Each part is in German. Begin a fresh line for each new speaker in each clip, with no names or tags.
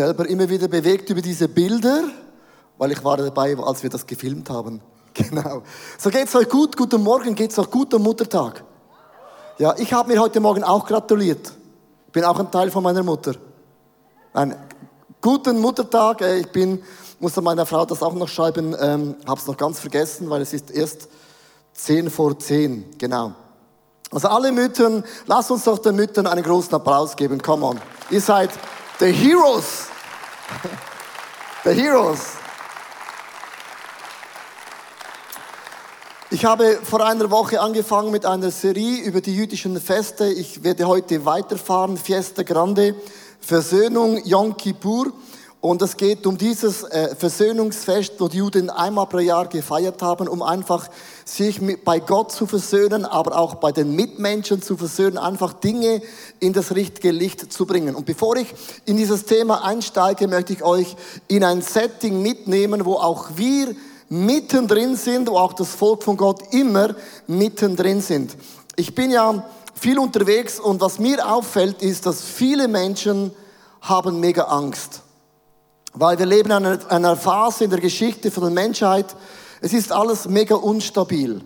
Selber immer wieder bewegt über diese Bilder, weil ich war dabei, als wir das gefilmt haben. Genau. So geht's euch gut? Guten Morgen. Geht's euch gut am Muttertag? Ja, ich habe mir heute Morgen auch gratuliert. Bin auch ein Teil von meiner Mutter. Ein guten Muttertag. Äh, Ich bin, musste meiner Frau das auch noch schreiben, ähm, habe es noch ganz vergessen, weil es ist erst 10 vor 10. Genau. Also alle Müttern, lasst uns doch den Müttern einen großen Applaus geben. Come on. Ihr seid the heroes. The heroes. Ich habe vor einer Woche angefangen mit einer Serie über die jüdischen Feste. Ich werde heute weiterfahren. Fiesta Grande, Versöhnung, Yom Kippur. Und es geht um dieses äh, Versöhnungsfest, wo die Juden einmal pro Jahr gefeiert haben, um einfach sich bei Gott zu versöhnen, aber auch bei den Mitmenschen zu versöhnen, einfach Dinge in das richtige Licht zu bringen. Und bevor ich in dieses Thema einsteige, möchte ich euch in ein Setting mitnehmen, wo auch wir mittendrin sind, wo auch das Volk von Gott immer mittendrin sind. Ich bin ja viel unterwegs und was mir auffällt, ist, dass viele Menschen haben mega Angst. Weil wir leben in einer, Phase in der Geschichte von der Menschheit, es ist alles mega unstabil.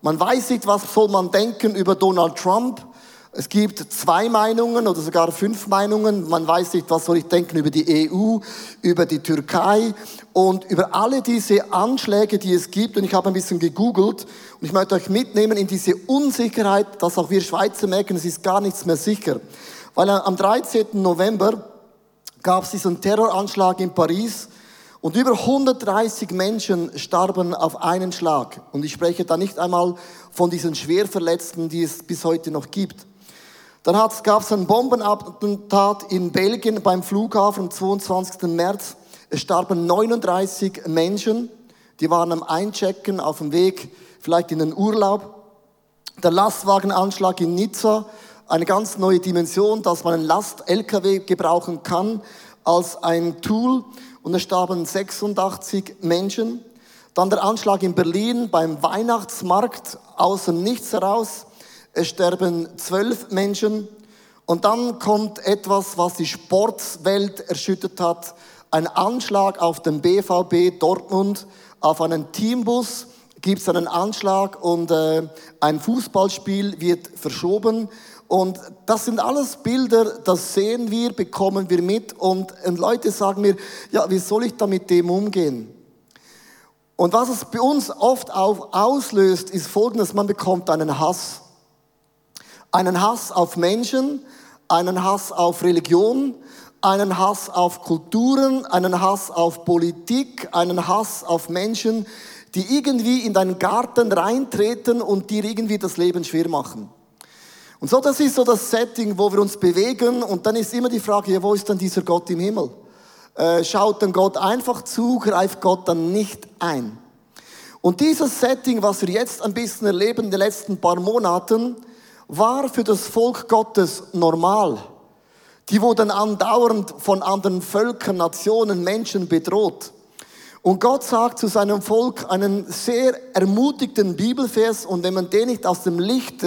Man weiß nicht, was soll man denken über Donald Trump. Es gibt zwei Meinungen oder sogar fünf Meinungen. Man weiß nicht, was soll ich denken über die EU, über die Türkei und über alle diese Anschläge, die es gibt. Und ich habe ein bisschen gegoogelt und ich möchte euch mitnehmen in diese Unsicherheit, dass auch wir Schweizer merken, es ist gar nichts mehr sicher. Weil am 13. November gab es diesen Terroranschlag in Paris und über 130 Menschen starben auf einen Schlag. Und ich spreche da nicht einmal von diesen Schwerverletzten, die es bis heute noch gibt. Dann gab es ein Bombenattentat in Belgien beim Flughafen am 22. März. Es starben 39 Menschen. Die waren am Einchecken auf dem Weg vielleicht in den Urlaub. Der Lastwagenanschlag in Nizza, eine ganz neue Dimension, dass man einen Last-LKW gebrauchen kann als ein Tool. Und es starben 86 Menschen. Dann der Anschlag in Berlin beim Weihnachtsmarkt aus dem Nichts heraus. Es sterben zwölf Menschen. Und dann kommt etwas, was die Sportwelt erschüttert hat. Ein Anschlag auf den BVB Dortmund, auf einen Teambus gibt es einen Anschlag und äh, ein Fußballspiel wird verschoben. Und das sind alles Bilder, das sehen wir, bekommen wir mit. Und, und Leute sagen mir, ja, wie soll ich da mit dem umgehen? Und was es bei uns oft auf, auslöst, ist folgendes, man bekommt einen Hass. Einen Hass auf Menschen, einen Hass auf Religion, einen Hass auf Kulturen, einen Hass auf Politik, einen Hass auf Menschen, die irgendwie in deinen Garten reintreten und dir irgendwie das Leben schwer machen. Und so, das ist so das Setting, wo wir uns bewegen. Und dann ist immer die Frage, ja, wo ist dann dieser Gott im Himmel? Äh, schaut dann Gott einfach zu, greift Gott dann nicht ein? Und dieses Setting, was wir jetzt ein bisschen erleben in den letzten paar Monaten, war für das Volk Gottes normal. Die wurden andauernd von anderen Völkern, Nationen, Menschen bedroht. Und Gott sagt zu seinem Volk einen sehr ermutigten Bibelvers und wenn man den nicht aus dem Licht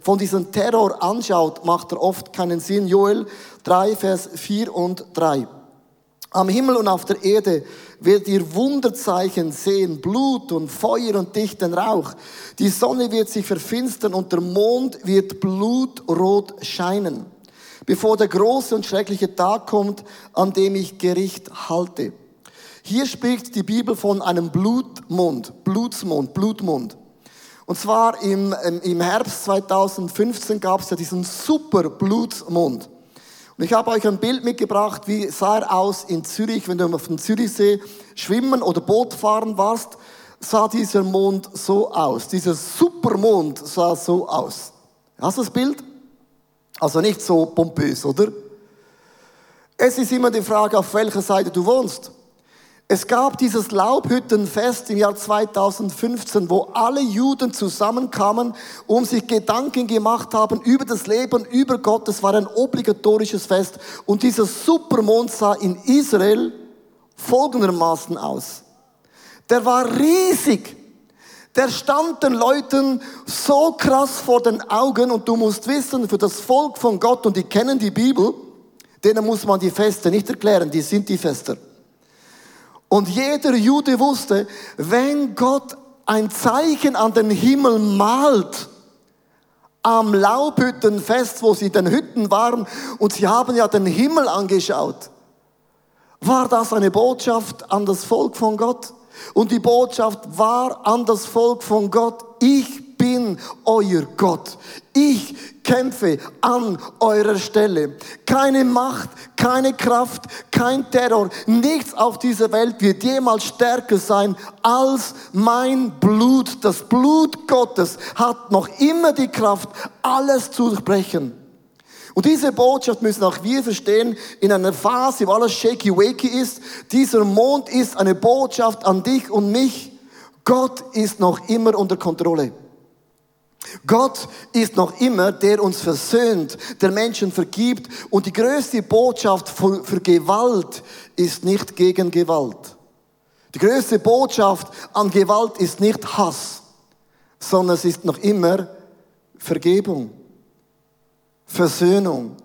von diesem Terror anschaut, macht er oft keinen Sinn. Joel 3, Vers 4 und 3. Am Himmel und auf der Erde werdet ihr Wunderzeichen sehen, Blut und Feuer und dichten Rauch. Die Sonne wird sich verfinstern und der Mond wird blutrot scheinen, bevor der große und schreckliche Tag kommt, an dem ich Gericht halte. Hier spricht die Bibel von einem Blutmond, Blutsmond, Blutmond. Und zwar im, im Herbst 2015 gab es ja diesen super Blutsmond. Und ich habe euch ein Bild mitgebracht, wie sah er aus in Zürich, wenn du auf dem Zürichsee schwimmen oder Boot fahren warst, sah dieser Mond so aus. Dieser Supermond sah so aus. Hast du das Bild? Also nicht so pompös, oder? Es ist immer die Frage, auf welcher Seite du wohnst. Es gab dieses Laubhüttenfest im Jahr 2015, wo alle Juden zusammenkamen, um sich Gedanken gemacht haben über das Leben, über Gott. Es war ein obligatorisches Fest. Und dieser Supermond sah in Israel folgendermaßen aus. Der war riesig. Der stand den Leuten so krass vor den Augen und du musst wissen, für das Volk von Gott, und die kennen die Bibel, Denen muss man die Feste nicht erklären, die sind die Fester. Und jeder Jude wusste, wenn Gott ein Zeichen an den Himmel malt, am Laubhüttenfest, wo sie in den Hütten waren, und sie haben ja den Himmel angeschaut, war das eine Botschaft an das Volk von Gott. Und die Botschaft war an das Volk von Gott, ich bin euer Gott. Ich kämpfe an eurer Stelle. Keine Macht, keine Kraft, kein Terror, nichts auf dieser Welt wird jemals stärker sein als mein Blut. Das Blut Gottes hat noch immer die Kraft, alles zu durchbrechen. Und diese Botschaft müssen auch wir verstehen in einer Phase, wo alles shaky-wakey ist. Dieser Mond ist eine Botschaft an dich und mich. Gott ist noch immer unter Kontrolle. Gott ist noch immer, der uns versöhnt, der Menschen vergibt. Und die größte Botschaft für, für Gewalt ist nicht gegen Gewalt. Die größte Botschaft an Gewalt ist nicht Hass, sondern es ist noch immer Vergebung. Versöhnung.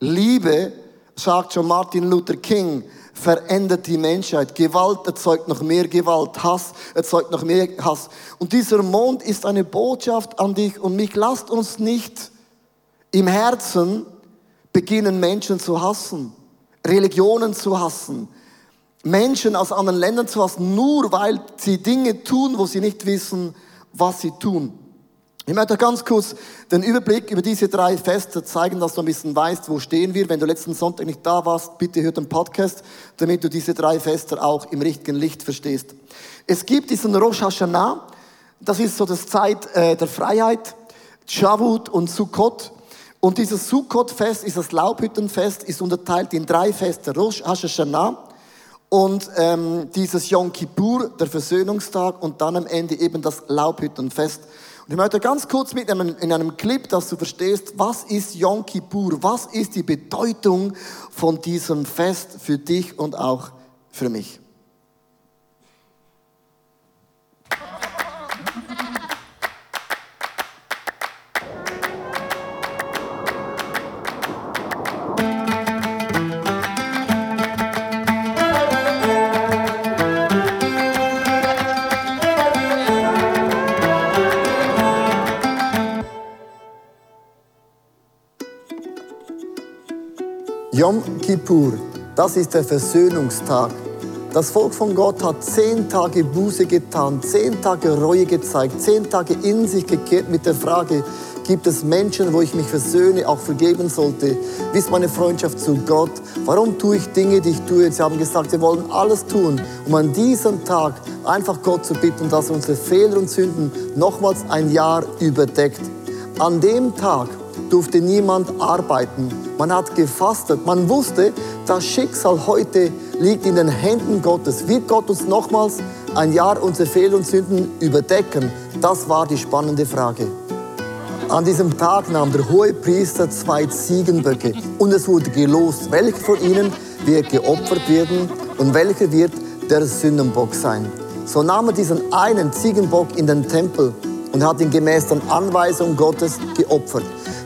Liebe, sagt schon Martin Luther King, verändert die Menschheit. Gewalt erzeugt noch mehr Gewalt. Hass erzeugt noch mehr Hass. Und dieser Mond ist eine Botschaft an dich und mich. Lasst uns nicht im Herzen beginnen, Menschen zu hassen, Religionen zu hassen, Menschen aus anderen Ländern zu hassen, nur weil sie Dinge tun, wo sie nicht wissen, was sie tun. Ich möchte ganz kurz den Überblick über diese drei Feste zeigen, dass du ein bisschen weißt, wo stehen wir. Wenn du letzten Sonntag nicht da warst, bitte hör den Podcast, damit du diese drei Feste auch im richtigen Licht verstehst. Es gibt diesen Rosh Hashanah, das ist so das Zeit äh, der Freiheit, Shavuot und Sukkot. Und dieses Sukkot-Fest ist das Laubhüttenfest, ist unterteilt in drei Feste. Rosh Hashanah und ähm, dieses Yom Kippur, der Versöhnungstag und dann am Ende eben das Laubhüttenfest. Ich möchte ganz kurz mitnehmen in einem Clip, dass du verstehst, was ist Yom Kippur? Was ist die Bedeutung von diesem Fest für dich und auch für mich? Yom Kippur, das ist der Versöhnungstag. Das Volk von Gott hat zehn Tage Buße getan, zehn Tage Reue gezeigt, zehn Tage in sich gekehrt mit der Frage, gibt es Menschen, wo ich mich versöhne, auch vergeben sollte? Wie ist meine Freundschaft zu Gott? Warum tue ich Dinge, die ich tue? Sie haben gesagt, wir wollen alles tun, um an diesem Tag einfach Gott zu bitten, dass er unsere Fehler und Sünden nochmals ein Jahr überdeckt. An dem Tag durfte niemand arbeiten. Man hat gefastet. Man wusste, das Schicksal heute liegt in den Händen Gottes. Wird Gott uns nochmals ein Jahr unsere Fehler und Sünden überdecken? Das war die spannende Frage. An diesem Tag nahm der hohe Priester zwei Ziegenböcke und es wurde gelost, welcher von ihnen wird geopfert werden und welcher wird der Sündenbock sein. So nahm er diesen einen Ziegenbock in den Tempel und hat ihn gemäß der Anweisung Gottes geopfert.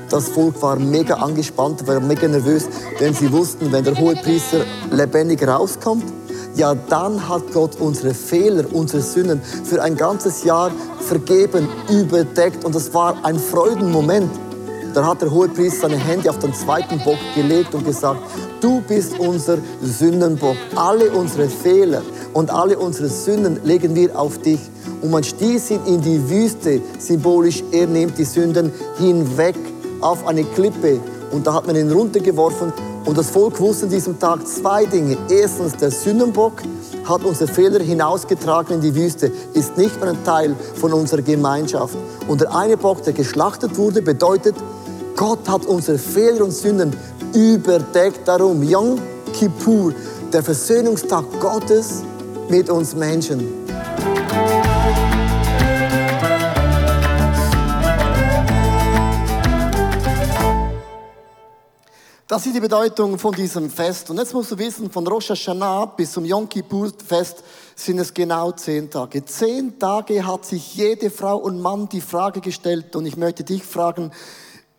Das Volk war mega angespannt, war mega nervös, denn sie wussten, wenn der hohe Priester lebendig rauskommt, ja, dann hat Gott unsere Fehler, unsere Sünden für ein ganzes Jahr vergeben, überdeckt. Und das war ein Freudenmoment. Da hat der hohe Priester seine Hände auf den zweiten Bock gelegt und gesagt, du bist unser Sündenbock. Alle unsere Fehler und alle unsere Sünden legen wir auf dich. Und man stieß ihn in die Wüste, symbolisch, er nimmt die Sünden hinweg auf eine Klippe und da hat man ihn runtergeworfen. Und das Volk wusste an diesem Tag zwei Dinge. Erstens, der Sündenbock hat unsere Fehler hinausgetragen in die Wüste, ist nicht mehr ein Teil von unserer Gemeinschaft. Und der eine Bock, der geschlachtet wurde, bedeutet, Gott hat unsere Fehler und Sünden überdeckt. Darum Yom Kippur, der Versöhnungstag Gottes mit uns Menschen. Das ist die Bedeutung von diesem Fest. Und jetzt musst du wissen, von Rosh Hashanah bis zum Yom Kippur Fest sind es genau zehn Tage. Zehn Tage hat sich jede Frau und Mann die Frage gestellt. Und ich möchte dich fragen,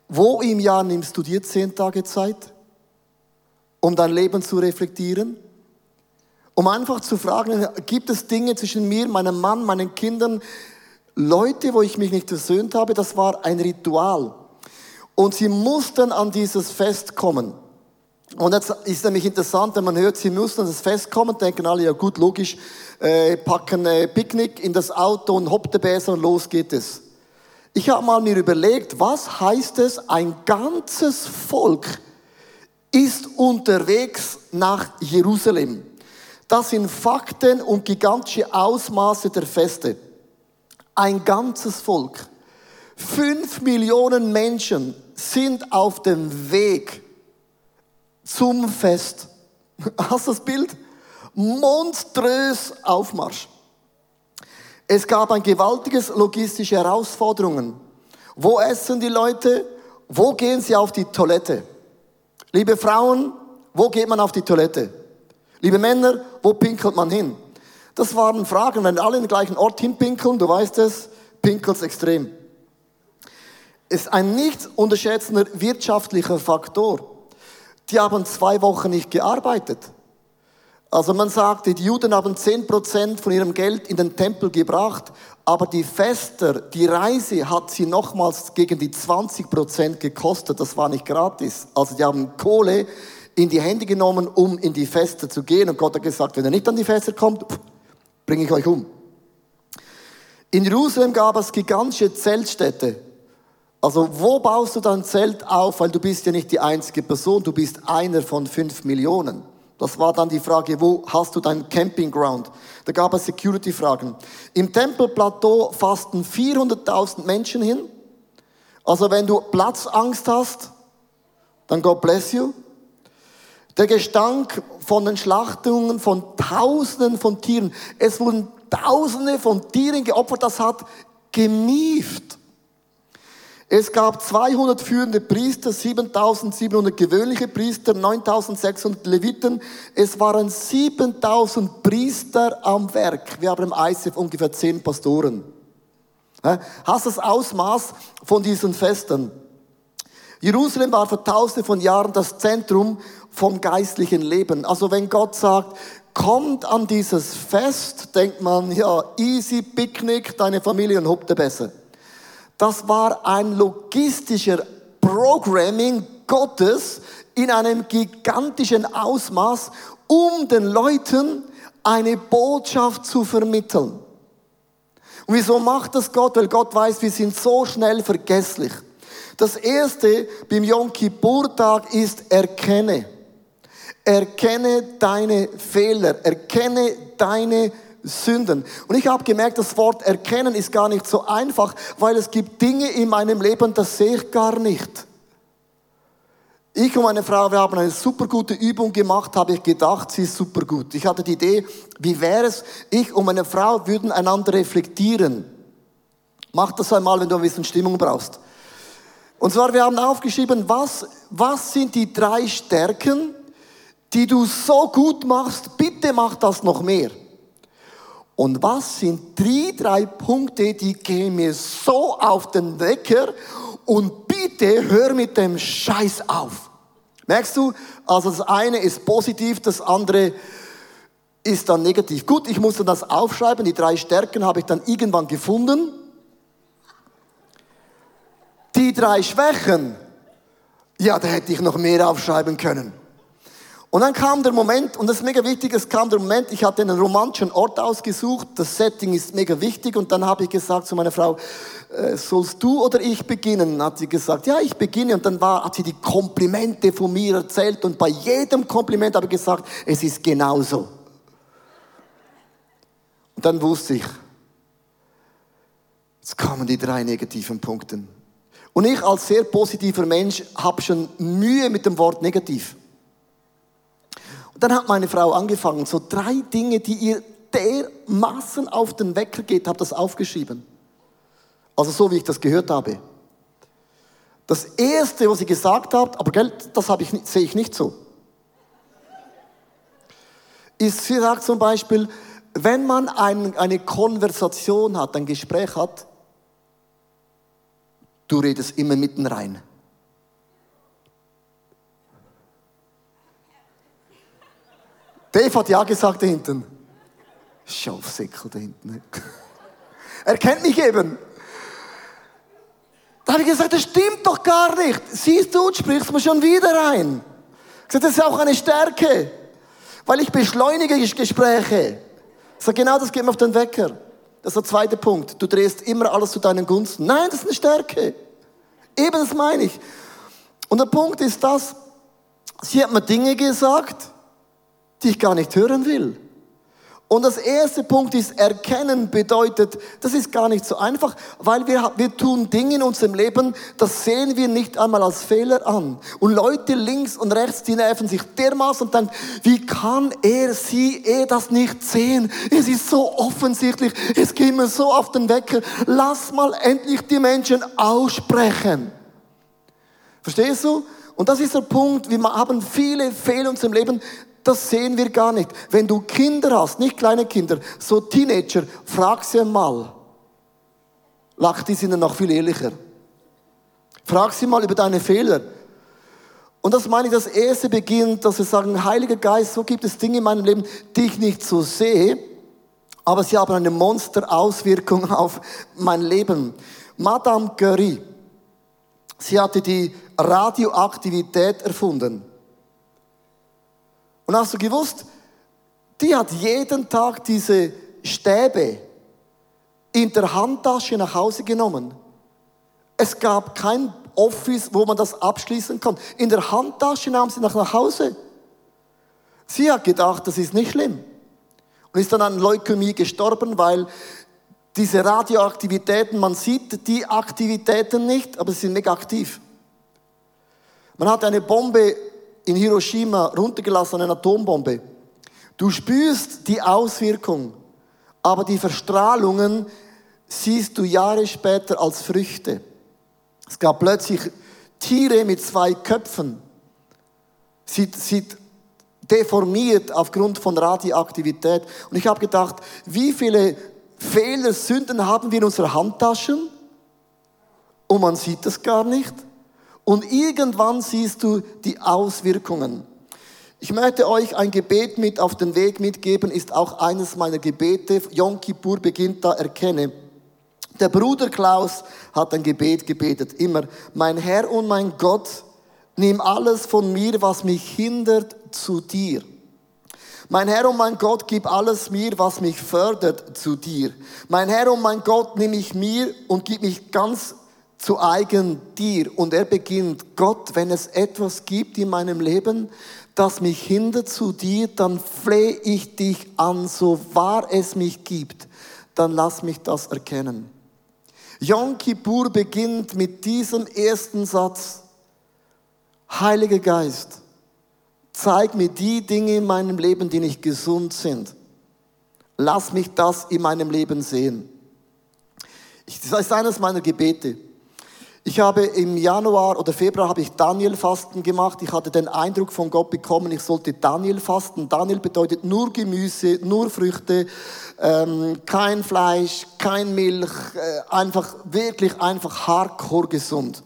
wo im Jahr nimmst du dir zehn Tage Zeit? um dein Leben zu reflektieren? Um einfach zu fragen, gibt es Dinge zwischen mir, meinem Mann, meinen Kindern, Leute, wo ich mich nicht versöhnt habe? Das war ein Ritual. Und sie mussten an dieses Fest kommen. Und jetzt ist nämlich interessant, wenn man hört, sie müssen an das Fest kommen, denken alle, ja gut, logisch, äh, packen äh, Picknick in das Auto und hopp der Bäser und los geht es. Ich habe mal mir überlegt, was heißt es, ein ganzes Volk ist unterwegs nach Jerusalem. Das sind Fakten und gigantische Ausmaße der Feste. Ein ganzes Volk. Fünf Millionen Menschen sind auf dem Weg zum Fest. Hast du das Bild? Monströs Aufmarsch. Es gab ein gewaltiges logistische Herausforderungen. Wo essen die Leute? Wo gehen sie auf die Toilette? Liebe Frauen, wo geht man auf die Toilette? Liebe Männer, wo pinkelt man hin? Das waren Fragen, wenn alle in den gleichen Ort hinpinkeln, du weißt es, pinkelt's extrem. Ist ein nicht unterschätzender wirtschaftlicher Faktor. Die haben zwei Wochen nicht gearbeitet. Also man sagt, die Juden haben zehn Prozent von ihrem Geld in den Tempel gebracht, aber die Fester, die Reise hat sie nochmals gegen die 20 Prozent gekostet. Das war nicht gratis. Also die haben Kohle in die Hände genommen, um in die Feste zu gehen. Und Gott hat gesagt, wenn ihr nicht an die Feste kommt, bringe ich euch um. In Jerusalem gab es gigantische Zeltstädte. Also wo baust du dein Zelt auf? Weil du bist ja nicht die einzige Person, du bist einer von fünf Millionen. Das war dann die Frage, wo hast du dein Campingground? Da gab es Security-Fragen. Im Tempelplateau fasten 400.000 Menschen hin. Also wenn du Platzangst hast, dann God bless you. Der Gestank von den Schlachtungen von Tausenden von Tieren. Es wurden Tausende von Tieren geopfert. Das hat gemieft. Es gab 200 führende Priester, 7700 gewöhnliche Priester, 9600 Leviten. Es waren 7000 Priester am Werk. Wir haben im ICF ungefähr 10 Pastoren. Hast das Ausmaß von diesen Festen? Jerusalem war vor tausende von Jahren das Zentrum vom geistlichen Leben. Also wenn Gott sagt, kommt an dieses Fest, denkt man, ja, easy Picknick, deine Familie und hopte besser. Das war ein logistischer Programming Gottes in einem gigantischen Ausmaß, um den Leuten eine Botschaft zu vermitteln. Und wieso macht das Gott? Weil Gott weiß, wir sind so schnell vergesslich. Das erste beim Yom Kippur-Tag ist erkenne. Erkenne deine Fehler. Erkenne deine Sünden. Und ich habe gemerkt, das Wort erkennen ist gar nicht so einfach, weil es gibt Dinge in meinem Leben, das sehe ich gar nicht. Ich und meine Frau, wir haben eine super gute Übung gemacht, habe ich gedacht, sie ist super gut. Ich hatte die Idee, wie wäre es, ich und meine Frau würden einander reflektieren. Mach das einmal, wenn du ein bisschen Stimmung brauchst. Und zwar, wir haben aufgeschrieben, was, was sind die drei Stärken, die du so gut machst, bitte mach das noch mehr. Und was sind die drei Punkte, die gehen mir so auf den Wecker und bitte hör mit dem Scheiß auf. Merkst du? Also das eine ist positiv, das andere ist dann negativ. Gut, ich musste das aufschreiben, die drei Stärken habe ich dann irgendwann gefunden. Die drei Schwächen, ja, da hätte ich noch mehr aufschreiben können. Und dann kam der Moment, und das ist mega wichtig, es kam der Moment, ich hatte einen romantischen Ort ausgesucht, das Setting ist mega wichtig, und dann habe ich gesagt zu meiner Frau, äh, sollst du oder ich beginnen? Hat sie gesagt, ja, ich beginne, und dann war, hat sie die Komplimente von mir erzählt, und bei jedem Kompliment habe ich gesagt, es ist genauso. Und dann wusste ich, jetzt kamen die drei negativen Punkte. Und ich als sehr positiver Mensch habe schon Mühe mit dem Wort negativ. Dann hat meine Frau angefangen, so drei Dinge, die ihr dermaßen auf den Wecker geht, habe das aufgeschrieben. Also so, wie ich das gehört habe. Das erste, was sie gesagt hat, aber gell, das ich sehe ich nicht so. Ist, sie sagt zum Beispiel, wenn man ein, eine Konversation hat, ein Gespräch hat, du redest immer mitten rein. Dave hat ja gesagt da hinten. Schaufsäckel da hinten. Er kennt mich eben. Da habe ich gesagt, das stimmt doch gar nicht. Siehst du, sprichst mir schon wieder rein. Ich gesagt, das ist auch eine Stärke. Weil ich beschleunige Gespräche. Ich sage, genau das geht mir auf den Wecker. Das ist der zweite Punkt. Du drehst immer alles zu deinen Gunsten. Nein, das ist eine Stärke. Eben das meine ich. Und der Punkt ist das, sie hat mir Dinge gesagt, die ich gar nicht hören will. Und das erste Punkt ist, erkennen bedeutet, das ist gar nicht so einfach, weil wir, wir tun Dinge in unserem Leben, das sehen wir nicht einmal als Fehler an. Und Leute links und rechts, die nerven sich dermaßen und denken, wie kann er, sie, er das nicht sehen? Es ist so offensichtlich, es geht mir so auf den Wecker. Lass mal endlich die Menschen aussprechen. Verstehst du? Und das ist der Punkt, wir haben viele Fehler in unserem Leben, das sehen wir gar nicht. Wenn du Kinder hast, nicht kleine Kinder, so Teenager, frag sie mal. Lach, die sind dann noch viel ehrlicher. Frag sie mal über deine Fehler. Und das meine ich, das erste beginnt, dass wir sagen, Heiliger Geist, so gibt es Dinge in meinem Leben, die ich nicht so sehe, aber sie haben eine Monsterauswirkung auf mein Leben. Madame Curie, sie hatte die Radioaktivität erfunden. Und hast du gewusst, die hat jeden Tag diese Stäbe in der Handtasche nach Hause genommen. Es gab kein Office, wo man das abschließen kann. In der Handtasche nahm sie nach, Hause. Sie hat gedacht, das ist nicht schlimm. Und ist dann an Leukämie gestorben, weil diese Radioaktivitäten, man sieht die Aktivitäten nicht, aber sie sind mega aktiv. Man hat eine Bombe in Hiroshima runtergelassen, eine Atombombe. Du spürst die Auswirkung, aber die Verstrahlungen siehst du Jahre später als Früchte. Es gab plötzlich Tiere mit zwei Köpfen. Sie, sie deformiert aufgrund von Radioaktivität. Und ich habe gedacht, wie viele Fehler, Sünden haben wir in unseren Handtaschen? Und man sieht das gar nicht. Und irgendwann siehst du die Auswirkungen. Ich möchte euch ein Gebet mit auf den Weg mitgeben, ist auch eines meiner Gebete. Yom Kippur beginnt da, erkenne. Der Bruder Klaus hat ein Gebet gebetet, immer. Mein Herr und mein Gott, nimm alles von mir, was mich hindert, zu dir. Mein Herr und mein Gott, gib alles mir, was mich fördert, zu dir. Mein Herr und mein Gott, nimm ich mir und gib mich ganz zu eigen dir. Und er beginnt, Gott, wenn es etwas gibt in meinem Leben, das mich hindert zu dir, dann flehe ich dich an, so wahr es mich gibt, dann lass mich das erkennen. Yom Kippur beginnt mit diesem ersten Satz. Heiliger Geist, zeig mir die Dinge in meinem Leben, die nicht gesund sind. Lass mich das in meinem Leben sehen. Das ist eines meiner Gebete. Ich habe im Januar oder Februar habe ich Daniel-Fasten gemacht. Ich hatte den Eindruck von Gott bekommen, ich sollte Daniel fasten. Daniel bedeutet nur Gemüse, nur Früchte, ähm, kein Fleisch, kein Milch, äh, einfach wirklich einfach hardcore gesund.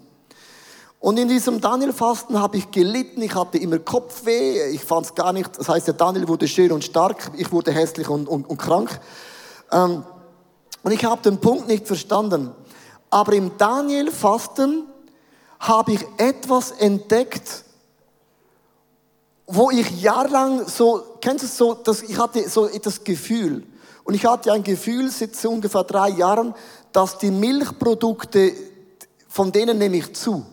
Und in diesem Daniel-Fasten habe ich gelitten, ich hatte immer Kopfweh, ich fand es gar nicht, das heißt, der Daniel wurde schön und stark, ich wurde hässlich und, und, und krank. Ähm, und ich habe den Punkt nicht verstanden. Aber im Daniel-Fasten habe ich etwas entdeckt, wo ich jahrelang so, kennst du so, dass ich hatte so das Gefühl, und ich hatte ein Gefühl seit so ungefähr drei Jahren, dass die Milchprodukte, von denen nehme ich zu.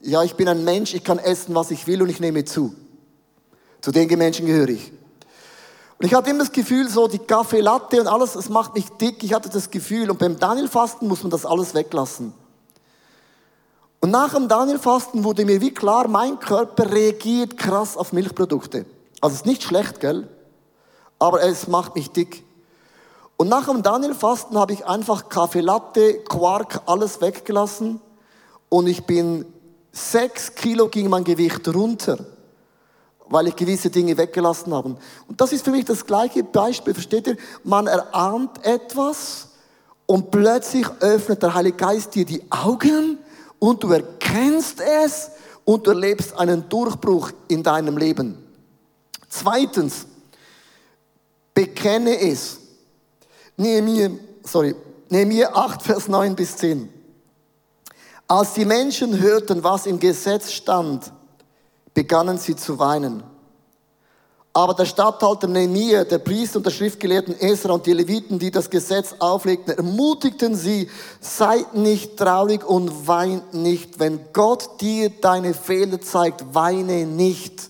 Ja, ich bin ein Mensch, ich kann essen, was ich will und ich nehme zu. Zu den Menschen gehöre ich. Und ich hatte immer das Gefühl, so die Kaffee Latte und alles, das macht mich dick. Ich hatte das Gefühl, und beim Daniel-Fasten muss man das alles weglassen. Und nach dem Daniel-Fasten wurde mir wie klar, mein Körper reagiert krass auf Milchprodukte. Also es ist nicht schlecht, gell? Aber es macht mich dick. Und nach dem Daniel-Fasten habe ich einfach Kaffee Latte, Quark, alles weggelassen. Und ich bin sechs Kilo ging mein Gewicht runter weil ich gewisse Dinge weggelassen habe. Und das ist für mich das gleiche Beispiel, versteht ihr? Man erahnt etwas und plötzlich öffnet der Heilige Geist dir die Augen und du erkennst es und du erlebst einen Durchbruch in deinem Leben. Zweitens, bekenne es. Nehemiah, sorry, Nehemiah 8, Vers 9 bis 10. Als die Menschen hörten, was im Gesetz stand, begannen sie zu weinen. Aber der Statthalter Nehemiah, der Priester und der Schriftgelehrten Esra und die Leviten, die das Gesetz auflegten, ermutigten sie, seid nicht traurig und weint nicht. Wenn Gott dir deine Fehler zeigt, weine nicht.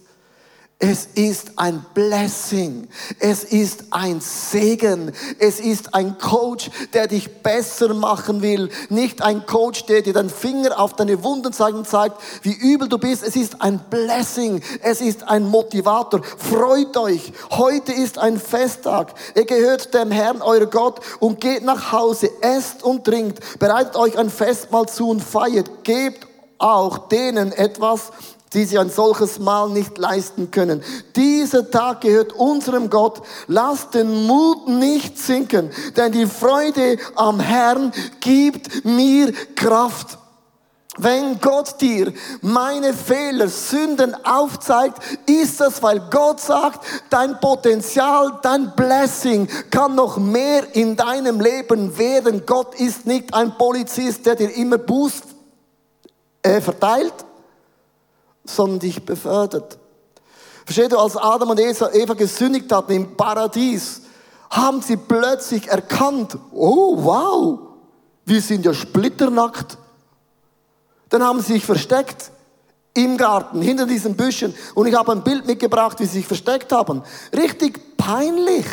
Es ist ein Blessing. Es ist ein Segen. Es ist ein Coach, der dich besser machen will. Nicht ein Coach, der dir den Finger auf deine Wunden zeigt und zeigt, wie übel du bist. Es ist ein Blessing. Es ist ein Motivator. Freut euch. Heute ist ein Festtag. Ihr gehört dem Herrn, euer Gott, und geht nach Hause. Esst und trinkt. Bereitet euch ein Festmahl zu und feiert. Gebt auch denen etwas, die sich ein solches Mal nicht leisten können. Dieser Tag gehört unserem Gott. Lasst den Mut nicht sinken, denn die Freude am Herrn gibt mir Kraft. Wenn Gott dir meine Fehler, Sünden aufzeigt, ist das, weil Gott sagt, dein Potenzial, dein Blessing kann noch mehr in deinem Leben werden. Gott ist nicht ein Polizist, der dir immer Buß äh, verteilt, sondern dich befördert. Versteht du, als Adam und Eva gesündigt hatten im Paradies, haben sie plötzlich erkannt, oh wow, wir sind ja splitternackt. Dann haben sie sich versteckt im Garten, hinter diesen Büschen. Und ich habe ein Bild mitgebracht, wie sie sich versteckt haben. Richtig peinlich.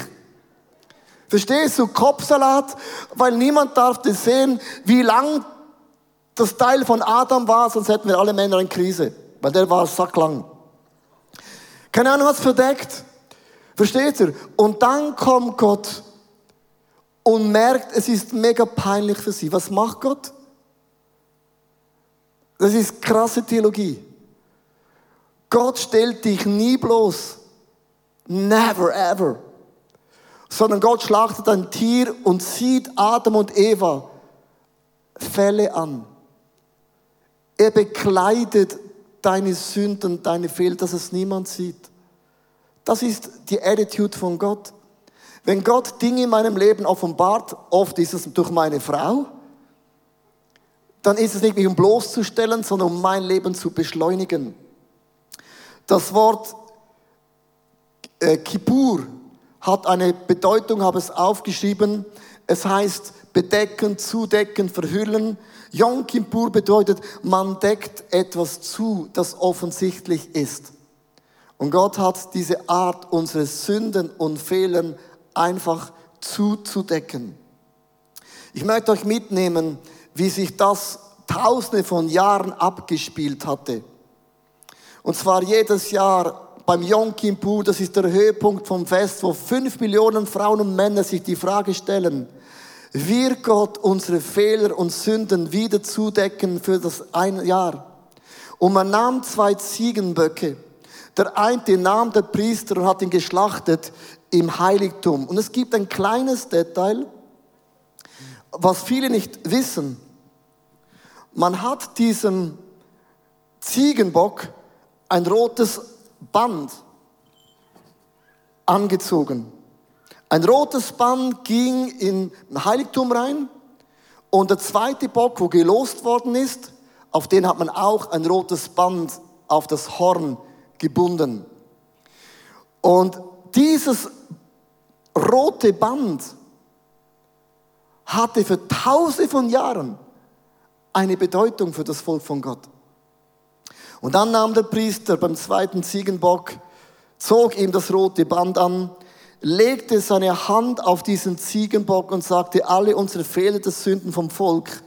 Verstehst du? Kopfsalat, weil niemand darf das sehen, wie lang das Teil von Adam war, sonst hätten wir alle Männer in Krise weil der war sacklang. Keine Ahnung, was verdeckt. Versteht ihr? Und dann kommt Gott und merkt, es ist mega peinlich für sie. Was macht Gott? Das ist krasse Theologie. Gott stellt dich nie bloß. Never ever. Sondern Gott schlachtet ein Tier und sieht Adam und Eva Fälle an. Er bekleidet deine Sünden, deine Fehler, dass es niemand sieht. Das ist die Attitude von Gott. Wenn Gott Dinge in meinem Leben offenbart, oft ist es durch meine Frau, dann ist es nicht mich um bloßzustellen, sondern um mein Leben zu beschleunigen. Das Wort äh, Kippur hat eine Bedeutung, habe es aufgeschrieben. Es heißt bedecken, zudecken, verhüllen. Yom Kippur bedeutet, man deckt etwas zu, das offensichtlich ist. Und Gott hat diese Art, unsere Sünden und Fehlern einfach zuzudecken. Ich möchte euch mitnehmen, wie sich das tausende von Jahren abgespielt hatte. Und zwar jedes Jahr beim Yom Kippur, das ist der Höhepunkt vom Fest, wo fünf Millionen Frauen und Männer sich die Frage stellen, wird Gott unsere Fehler und Sünden wieder zudecken für das ein Jahr. Und man nahm zwei Ziegenböcke. Der eine nahm der Priester und hat ihn geschlachtet im Heiligtum. Und es gibt ein kleines Detail, was viele nicht wissen. Man hat diesem Ziegenbock ein rotes Band angezogen. Ein rotes Band ging in ein Heiligtum rein und der zweite Bock, wo gelost worden ist, auf den hat man auch ein rotes Band auf das Horn gebunden. Und dieses rote Band hatte für tausende von Jahren eine Bedeutung für das Volk von Gott. Und dann nahm der Priester beim zweiten Ziegenbock, zog ihm das rote Band an legte seine Hand auf diesen Ziegenbock und sagte, alle unsere Fehler des Sünden vom Volk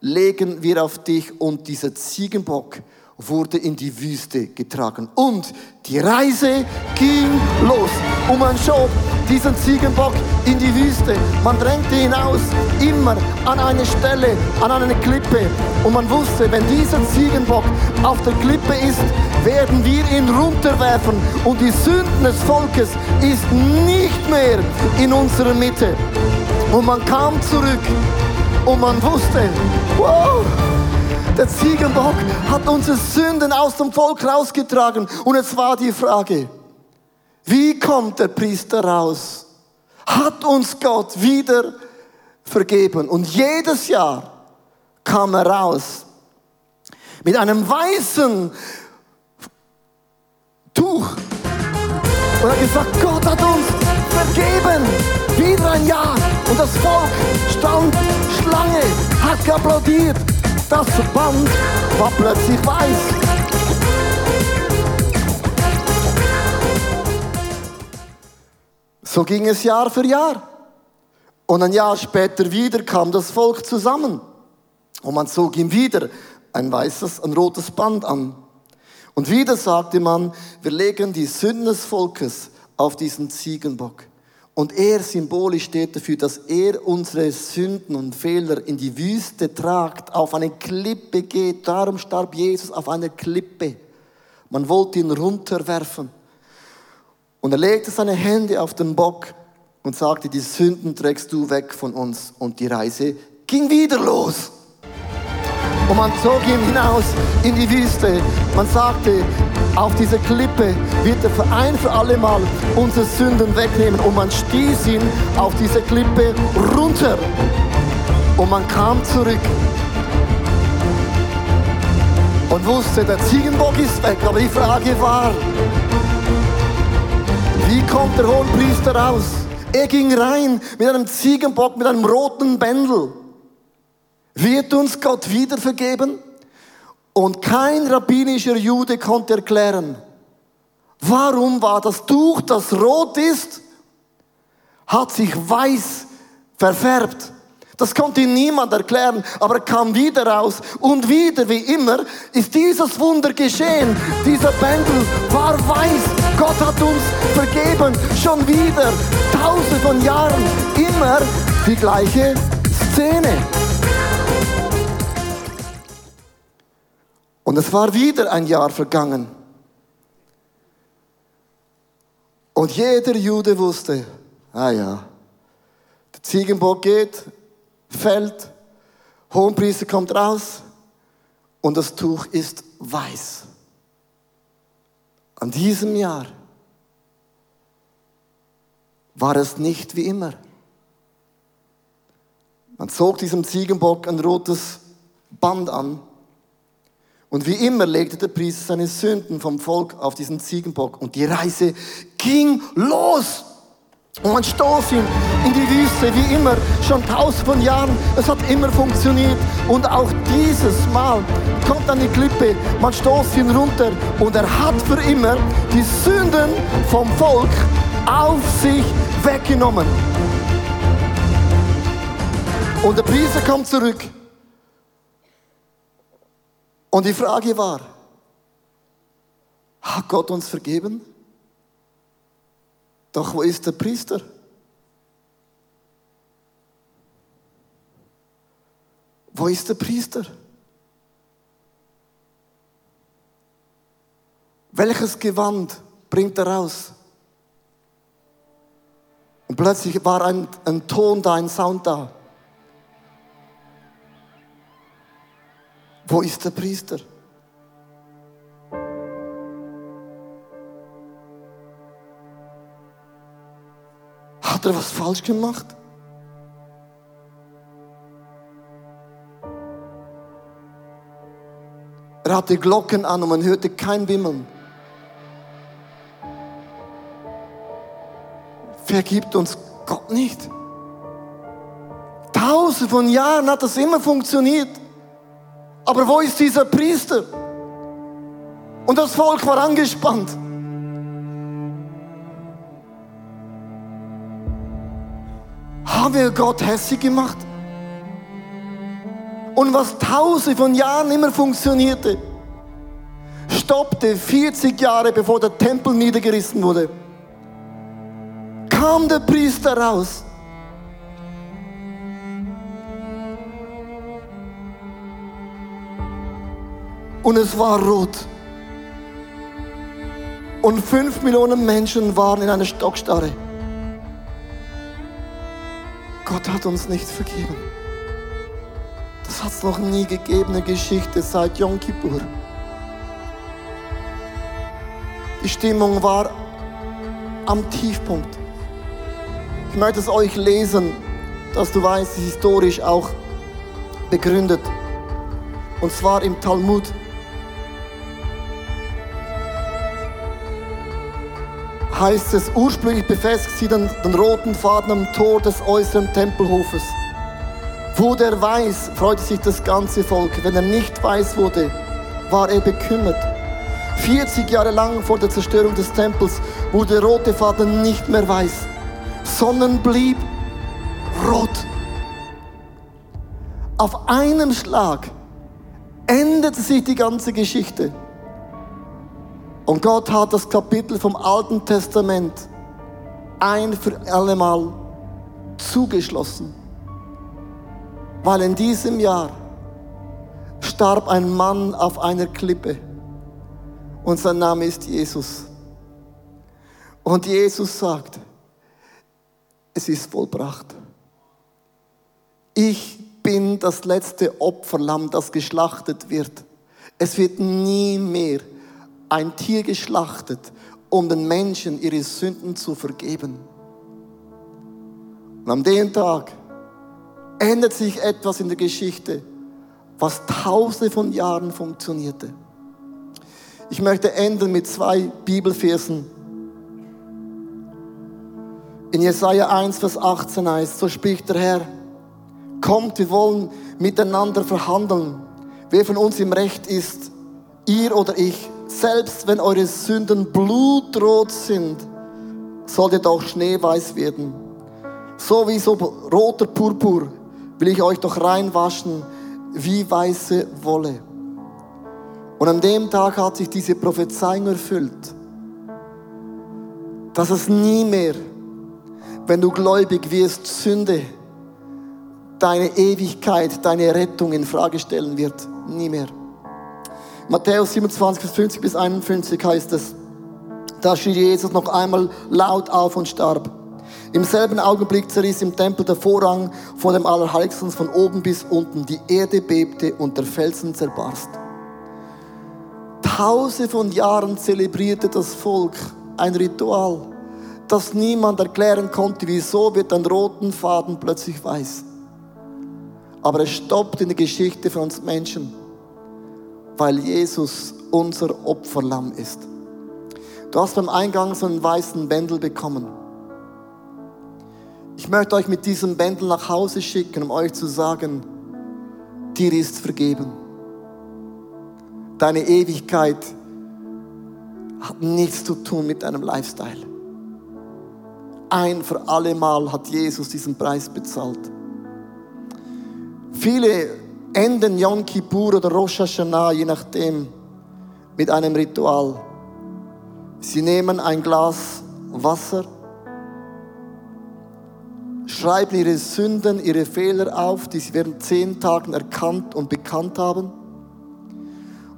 legen wir auf dich. Und dieser Ziegenbock wurde in die Wüste getragen. Und die Reise ging los. Und man schob diesen Ziegenbock in die Wüste. Man drängte ihn aus, immer an eine Stelle, an eine Klippe. Und man wusste, wenn dieser Ziegenbock auf der Klippe ist, werden wir ihn runterwerfen. Und die Sünden des Volkes ist nicht mehr in unserer Mitte. Und man kam zurück und man wusste, wow, der Ziegenbock hat unsere Sünden aus dem Volk rausgetragen. Und jetzt war die Frage, wie kommt der Priester raus hat uns Gott wieder vergeben. Und jedes Jahr kam er raus mit einem weißen Tuch und hat gesagt, Gott hat uns vergeben. Wieder ein Jahr. Und das Volk stand Schlange, hat geapplaudiert. Das Band war plötzlich weiß. So ging es Jahr für Jahr. Und ein Jahr später wieder kam das Volk zusammen. Und man zog ihm wieder ein weißes, ein rotes Band an. Und wieder sagte man, wir legen die Sünden des Volkes auf diesen Ziegenbock. Und er symbolisch steht dafür, dass er unsere Sünden und Fehler in die Wüste tragt, auf eine Klippe geht. Darum starb Jesus auf einer Klippe. Man wollte ihn runterwerfen. Und er legte seine Hände auf den Bock und sagte, die Sünden trägst du weg von uns. Und die Reise ging wieder los. Und man zog ihn hinaus in die Wüste. Man sagte, auf diese Klippe wird er für ein für alle Mal unsere Sünden wegnehmen. Und man stieß ihn auf diese Klippe runter. Und man kam zurück und wusste, der Ziegenbock ist weg. Aber die Frage war, wie kommt der Hohenpriester raus? Er ging rein mit einem Ziegenbock, mit einem roten Bändel. Wird uns Gott wieder vergeben? Und kein rabbinischer Jude konnte erklären, warum war das Tuch, das rot ist, hat sich weiß verfärbt. Das konnte niemand erklären, aber er kam wieder raus. Und wieder, wie immer, ist dieses Wunder geschehen. Dieser Bändel war weiß. Gott hat uns vergeben. Schon wieder, tausende von Jahren, immer die gleiche Szene. Und es war wieder ein Jahr vergangen. Und jeder Jude wusste, ah ja, der Ziegenbock geht, fällt, Hohenpriester kommt raus und das Tuch ist weiß. An diesem Jahr war es nicht wie immer. Man zog diesem Ziegenbock ein rotes Band an und wie immer legte der Priester seine Sünden vom Volk auf diesen Ziegenbock und die Reise ging los. Und man stoß ihn in die Wüste, wie immer, schon tausend von Jahren. Es hat immer funktioniert. Und auch dieses Mal kommt an die Klippe, man stoßt ihn runter und er hat für immer die Sünden vom Volk auf sich weggenommen. Und der Priester kommt zurück. Und die Frage war, hat Gott uns vergeben? Doch wo ist der Priester? Wo ist der Priester? Welches Gewand bringt er raus? Und plötzlich war ein, ein Ton da, ein Sound da. Wo ist der Priester? Hat er was falsch gemacht? Er hatte Glocken an und man hörte kein Wimmeln. Vergibt uns Gott nicht. Tausende von Jahren hat das immer funktioniert. Aber wo ist dieser Priester? Und das Volk war angespannt. Haben wir Gott hässlich gemacht? Und was tausende von Jahren immer funktionierte, stoppte 40 Jahre bevor der Tempel niedergerissen wurde. Kam der Priester raus und es war rot. Und fünf Millionen Menschen waren in einer Stockstarre. Gott hat uns nicht vergeben. Das hat es noch nie gegeben, eine Geschichte seit Yom Kippur. Die Stimmung war am Tiefpunkt. Ich möchte es euch lesen, dass du weißt, historisch auch begründet. Und zwar im Talmud. Heißt es, ursprünglich befestigt sie den, den roten Faden am Tor des äußeren Tempelhofes. Wo der weiß, freute sich das ganze Volk. Wenn er nicht weiß wurde, war er bekümmert. 40 Jahre lang vor der Zerstörung des Tempels wurde der rote Faden nicht mehr weiß, sondern blieb rot. Auf einen Schlag änderte sich die ganze Geschichte. Und Gott hat das Kapitel vom Alten Testament ein für allemal zugeschlossen. Weil in diesem Jahr starb ein Mann auf einer Klippe und sein Name ist Jesus. Und Jesus sagt, es ist vollbracht. Ich bin das letzte Opferlamm, das geschlachtet wird. Es wird nie mehr ein Tier geschlachtet, um den Menschen ihre Sünden zu vergeben. Und an dem Tag ändert sich etwas in der Geschichte, was tausende von Jahren funktionierte. Ich möchte enden mit zwei Bibelversen. In Jesaja 1, Vers 18 heißt, so spricht der Herr, Kommt, wir wollen miteinander verhandeln, wer von uns im Recht ist, ihr oder ich. Selbst wenn eure Sünden blutrot sind, solltet auch schneeweiß werden. So wie so roter Purpur will ich euch doch reinwaschen wie weiße Wolle. Und an dem Tag hat sich diese Prophezeiung erfüllt, dass es nie mehr, wenn du gläubig wirst, Sünde deine Ewigkeit, deine Rettung in Frage stellen wird. Nie mehr. Matthäus 27, Vers 50 bis 51 heißt es, da schrie Jesus noch einmal laut auf und starb. Im selben Augenblick zerriss im Tempel der Vorhang von dem Allerheiligsten von oben bis unten. Die Erde bebte und der Felsen zerbarst. Tausende von Jahren zelebrierte das Volk ein Ritual, das niemand erklären konnte, wieso wird ein roten Faden plötzlich weiß. Aber es stoppt in der Geschichte von uns Menschen, weil Jesus unser Opferlamm ist. Du hast beim Eingang so einen weißen Bändel bekommen. Ich möchte euch mit diesem Bändel nach Hause schicken, um euch zu sagen, dir ist vergeben. Deine Ewigkeit hat nichts zu tun mit deinem Lifestyle. Ein für alle Mal hat Jesus diesen Preis bezahlt. Viele enden Yom Kippur oder Rosh Hashanah, je nachdem, mit einem Ritual. Sie nehmen ein Glas Wasser, schreiben ihre Sünden, ihre Fehler auf, die sie während zehn Tagen erkannt und bekannt haben.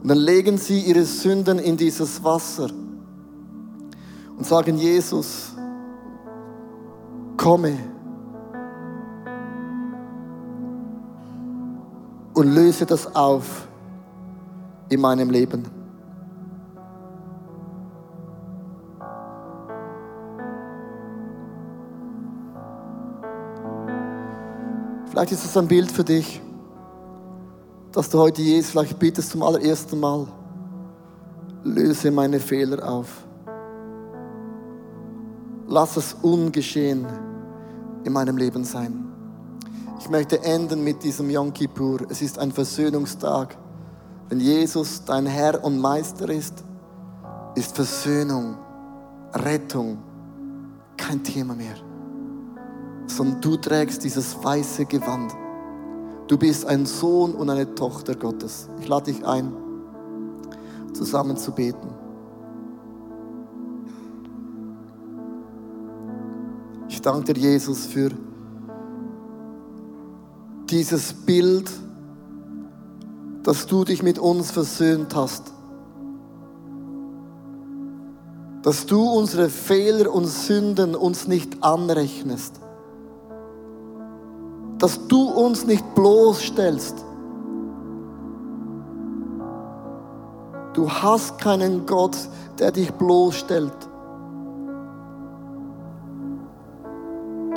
Und dann legen sie ihre Sünden in dieses Wasser und sagen, Jesus, komme und löse das auf in meinem Leben. Vielleicht ist es ein Bild für dich, dass du heute Jesus vielleicht bittest zum allerersten Mal, löse meine Fehler auf. Lass es ungeschehen in meinem Leben sein. Ich möchte enden mit diesem Yom Kippur. Es ist ein Versöhnungstag. Wenn Jesus dein Herr und Meister ist, ist Versöhnung, Rettung kein Thema mehr. Sondern du trägst dieses weiße Gewand. Du bist ein Sohn und eine Tochter Gottes. Ich lade dich ein, zusammen zu beten. Ich danke dir, Jesus, für dieses Bild, dass du dich mit uns versöhnt hast. Dass du unsere Fehler und Sünden uns nicht anrechnest. Dass du uns nicht bloßstellst. Du hast keinen Gott, der dich bloßstellt.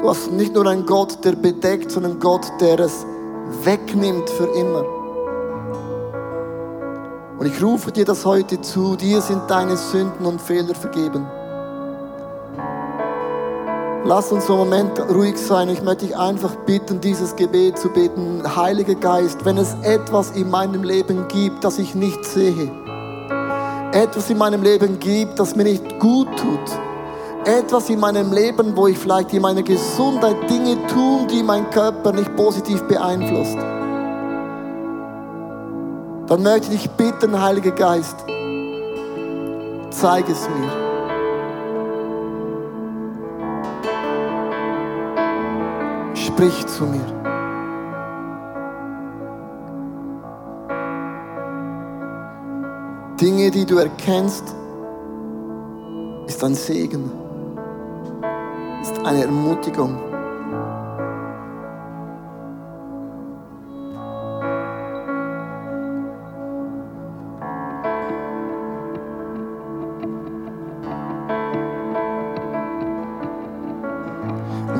Du hast nicht nur einen Gott, der bedeckt, sondern Gott, der es wegnimmt für immer. Und ich rufe dir das heute zu, dir sind deine Sünden und Fehler vergeben. Lass uns einen Moment ruhig sein. Ich möchte dich einfach bitten, dieses Gebet zu beten. Heiliger Geist, wenn es etwas in meinem Leben gibt, das ich nicht sehe, etwas in meinem Leben gibt, das mir nicht gut tut, etwas in meinem Leben, wo ich vielleicht in meiner Gesundheit Dinge tun, die meinen Körper nicht positiv beeinflusst, dann möchte ich dich bitten, Heiliger Geist, zeig es mir. Sprich zu mir. Dinge, die du erkennst, ist ein Segen, eine Ermutigung.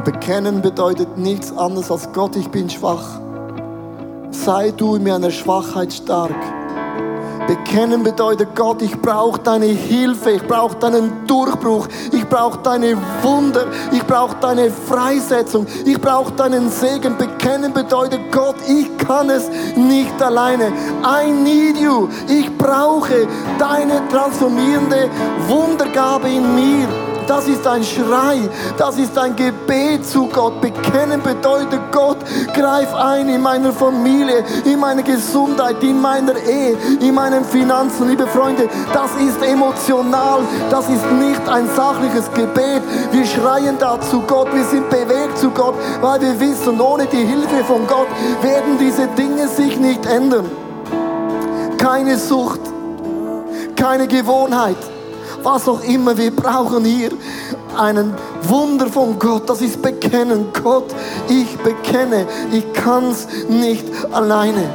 Bekennen bedeutet nichts anderes als Gott, ich bin schwach. Sei du in meiner Schwachheit stark. Bekennen bedeutet Gott, ich brauche deine Hilfe, ich brauche deinen Durchbruch, ich brauche deine Wunder, ich brauche deine Freisetzung, ich brauche deinen Segen. Bekennen bedeutet Gott, ich kann es nicht alleine. I need you. Ich brauche deine transformierende Wundergabe in mir. Das ist ein Schrei, das ist ein Gebet zu Gott. Bekennen bedeutet, Gott, greif ein in meiner Familie, in meiner Gesundheit, in meiner Ehe, in meinen Finanzen. Liebe Freunde, das ist emotional, das ist nicht ein sachliches Gebet. Wir schreien da zu Gott, wir sind bewegt zu Gott, weil wir wissen, ohne die Hilfe von Gott werden diese Dinge sich nicht ändern. Keine Sucht, keine Gewohnheit was auch immer. Wir brauchen hier einen Wunder von Gott. Das ist Bekennen. Gott, ich bekenne, ich kann es nicht alleine.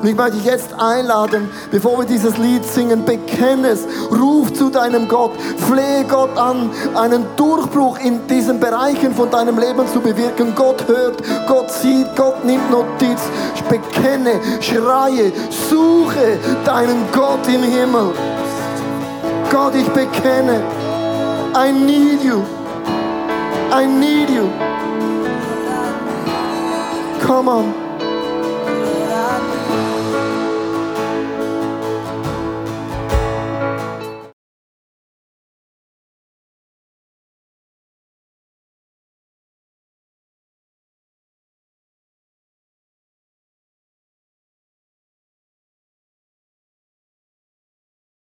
Und ich möchte dich jetzt einladen, bevor wir dieses Lied singen, bekenne es, ruf zu deinem Gott, flehe Gott an, einen Durchbruch in diesen Bereichen von deinem Leben zu bewirken. Gott hört, Gott sieht, Gott nimmt Notiz. Bekenne, schreie, suche deinen Gott im Himmel. Gott, ich bekenne, I need you. I need you. Come on.